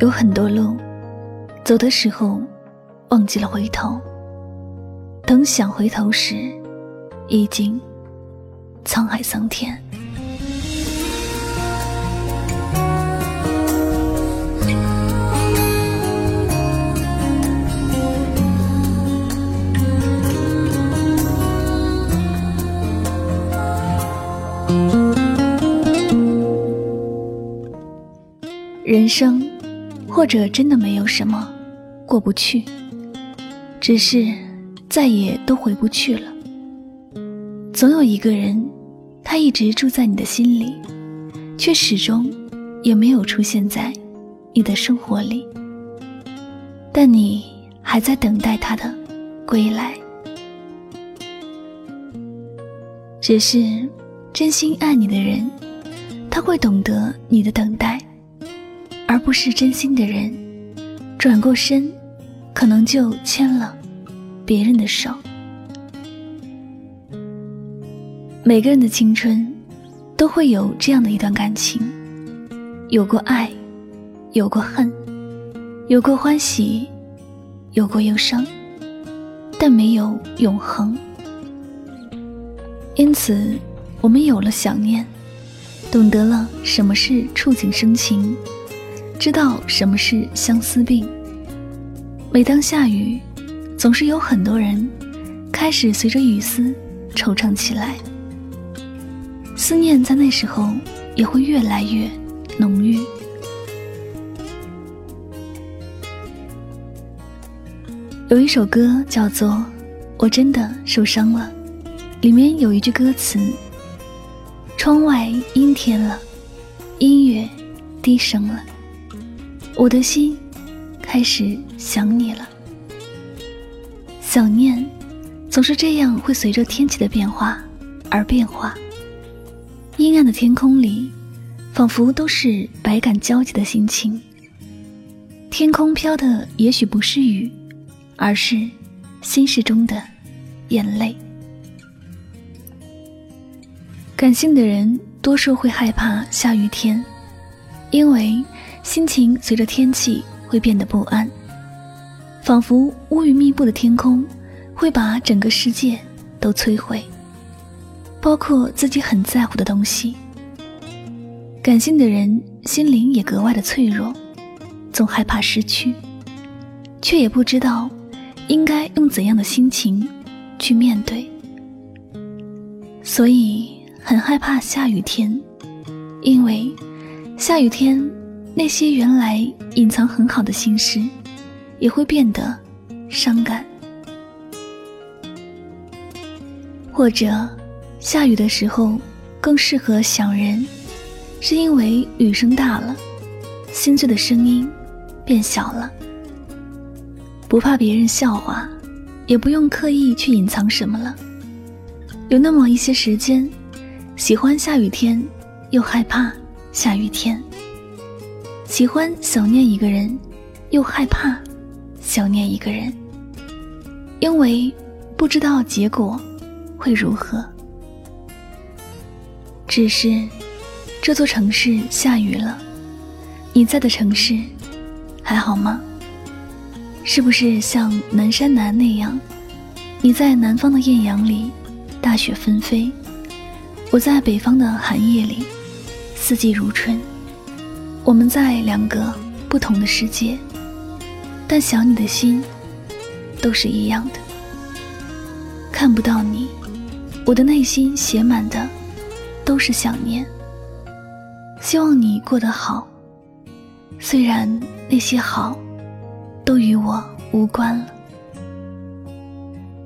有很多路，走的时候忘记了回头。等想回头时，已经沧海桑田。人生。或者真的没有什么过不去，只是再也都回不去了。总有一个人，他一直住在你的心里，却始终也没有出现在你的生活里。但你还在等待他的归来。只是真心爱你的人，他会懂得你的等待。而不是真心的人，转过身，可能就牵了别人的手。每个人的青春，都会有这样的一段感情，有过爱，有过恨，有过欢喜，有过忧伤，但没有永恒。因此，我们有了想念，懂得了什么是触景生情。知道什么是相思病。每当下雨，总是有很多人开始随着雨丝惆怅起来。思念在那时候也会越来越浓郁。有一首歌叫做《我真的受伤了》，里面有一句歌词：“窗外阴天了，音乐低声了。”我的心开始想你了，想念总是这样，会随着天气的变化而变化。阴暗的天空里，仿佛都是百感交集的心情。天空飘的也许不是雨，而是心事中的眼泪。感性的人多数会害怕下雨天，因为。心情随着天气会变得不安，仿佛乌云密布的天空会把整个世界都摧毁，包括自己很在乎的东西。感性的人心灵也格外的脆弱，总害怕失去，却也不知道应该用怎样的心情去面对，所以很害怕下雨天，因为下雨天。那些原来隐藏很好的心事，也会变得伤感。或者，下雨的时候更适合想人，是因为雨声大了，心碎的声音变小了。不怕别人笑话，也不用刻意去隐藏什么了。有那么一些时间，喜欢下雨天，又害怕下雨天。喜欢想念一个人，又害怕想念一个人，因为不知道结果会如何。只是这座城市下雨了，你在的城市还好吗？是不是像南山南那样，你在南方的艳阳里，大雪纷飞；我在北方的寒夜里，四季如春。我们在两个不同的世界，但想你的心都是一样的。看不到你，我的内心写满的都是想念。希望你过得好，虽然那些好，都与我无关了。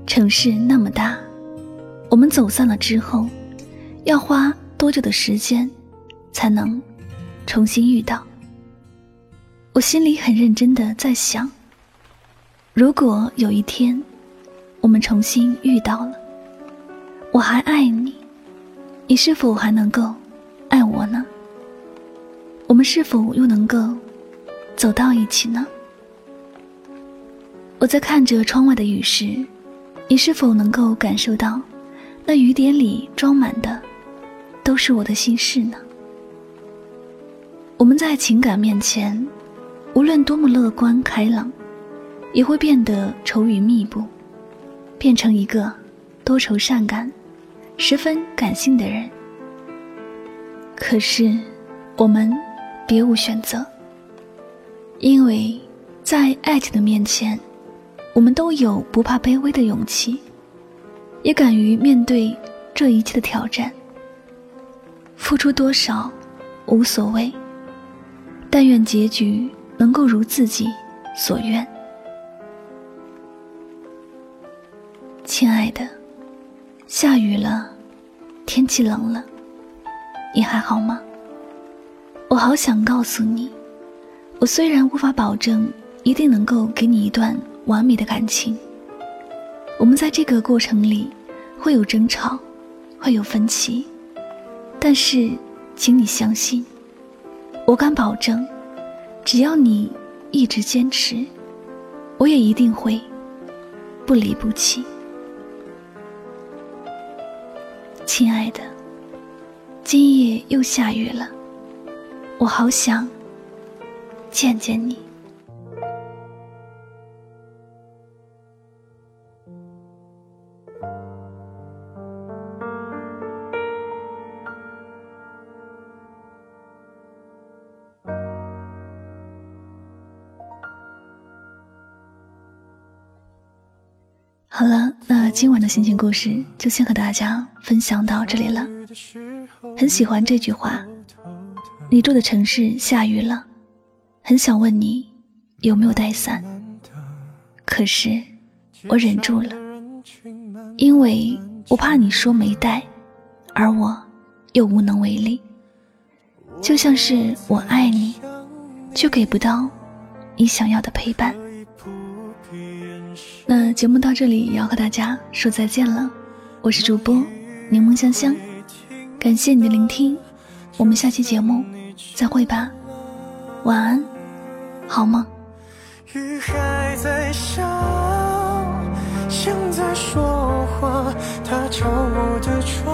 城市那么大，我们走散了之后，要花多久的时间，才能重新遇到？我心里很认真的在想，如果有一天，我们重新遇到了，我还爱你，你是否还能够爱我呢？我们是否又能够走到一起呢？我在看着窗外的雨时，你是否能够感受到，那雨点里装满的，都是我的心事呢？我们在情感面前，无论多么乐观开朗，也会变得愁云密布。变成一个多愁善感、十分感性的人。可是，我们别无选择，因为在爱情的面前，我们都有不怕卑微的勇气，也敢于面对这一切的挑战。付出多少无所谓，但愿结局能够如自己所愿。亲爱的，下雨了，天气冷了，你还好吗？我好想告诉你，我虽然无法保证一定能够给你一段完美的感情，我们在这个过程里会有争吵，会有分歧，但是，请你相信，我敢保证，只要你一直坚持，我也一定会不离不弃。亲爱的，今夜又下雨了，我好想见见你。好了，那今晚的心情故事就先和大家分享到这里了。很喜欢这句话：“你住的城市下雨了，很想问你有没有带伞，可是我忍住了，因为我怕你说没带，而我又无能为力。就像是我爱你，却给不到你想要的陪伴。”那节目到这里也要和大家说再见了，我是主播柠檬香香，感谢你的聆听，我们下期节目再会吧，晚安，好梦。雨还在下，像在说话，他敲我的窗，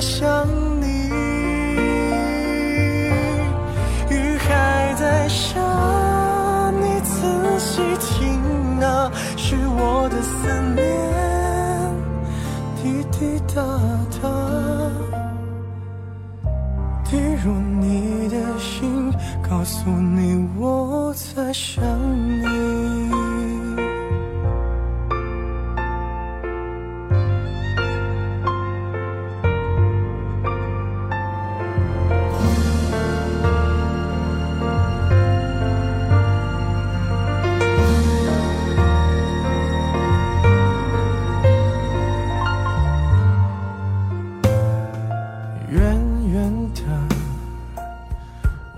想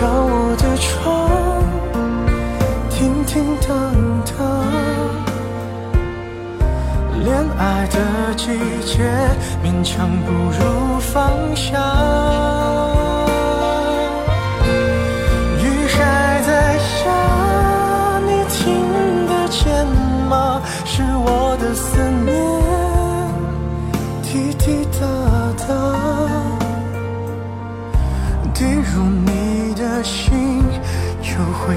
敲我的窗，叮叮当当。恋爱的季节，勉强不如放下。雨还在下，你听得见吗？是我的思念，滴滴答，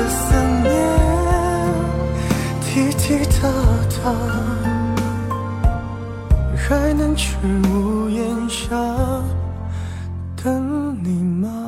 的思念，滴滴答答，还能去屋檐下等你吗？